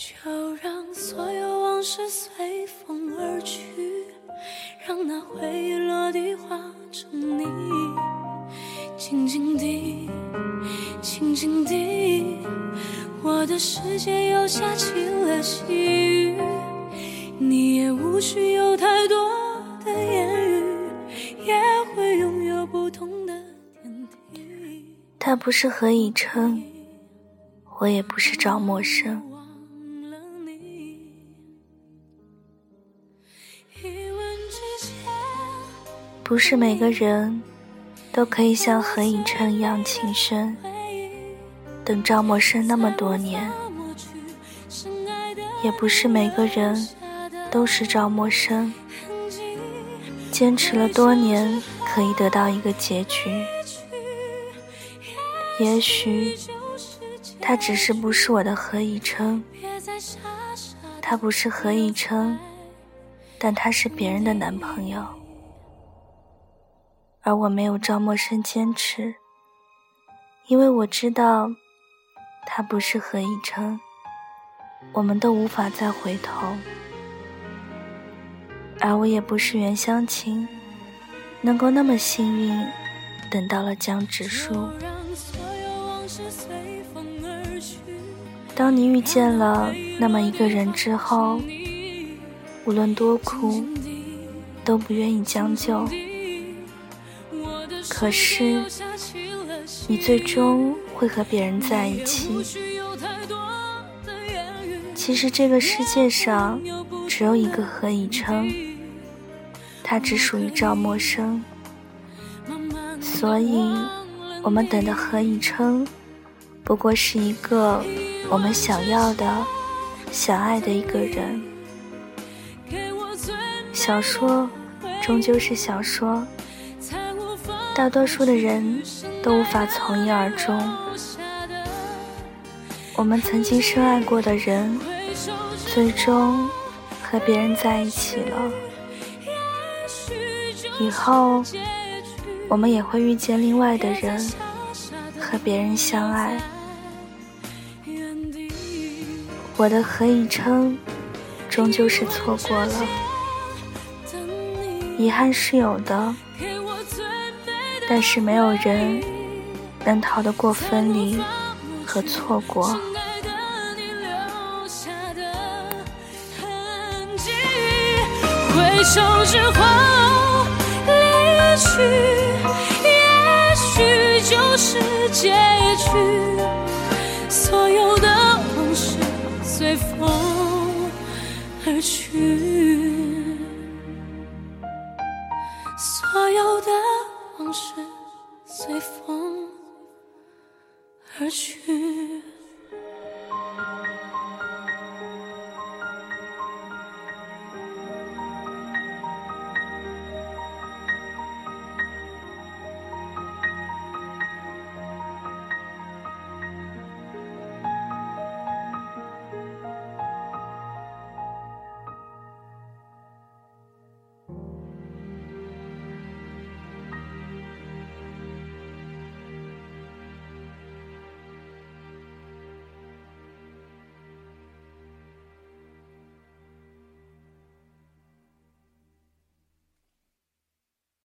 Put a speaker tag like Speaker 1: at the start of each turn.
Speaker 1: 就让所有往事随风而去，让那回忆落地化成泥，静静地，静静地，我的世界又下起了细雨，你也无需有太多的言语，也会拥有不同的天地。
Speaker 2: 他不是何以琛，我也不是赵默笙。不是每个人都可以像何以琛一样情深，等赵默笙那么多年，也不是每个人都是赵默笙，坚持了多年可以得到一个结局。也许他只是不是我的何以琛，他不是何以琛，但他是别人的男朋友。而我没有赵默笙坚持，因为我知道他不是何以琛，我们都无法再回头。而我也不是袁湘琴，能够那么幸运等到了江直树。当你遇见了那么一个人之后，无论多苦，都不愿意将就。可是，你最终会和别人在一起。其实这个世界上只有一个何以琛，他只属于赵默笙。所以，我们等的何以琛，不过是一个我们想要的、想爱的一个人。小说终究是小说。大多数的人都无法从一而终。我们曾经深爱过的人，最终和别人在一起了。以后，我们也会遇见另外的人，和别人相爱。我的何以琛，终究是错过了。遗憾是有的。但是没有人能逃得过分离和错过。
Speaker 1: 回首之后，离去，也许就是结局。所有的往事随风而去，所有的。往事随风而去。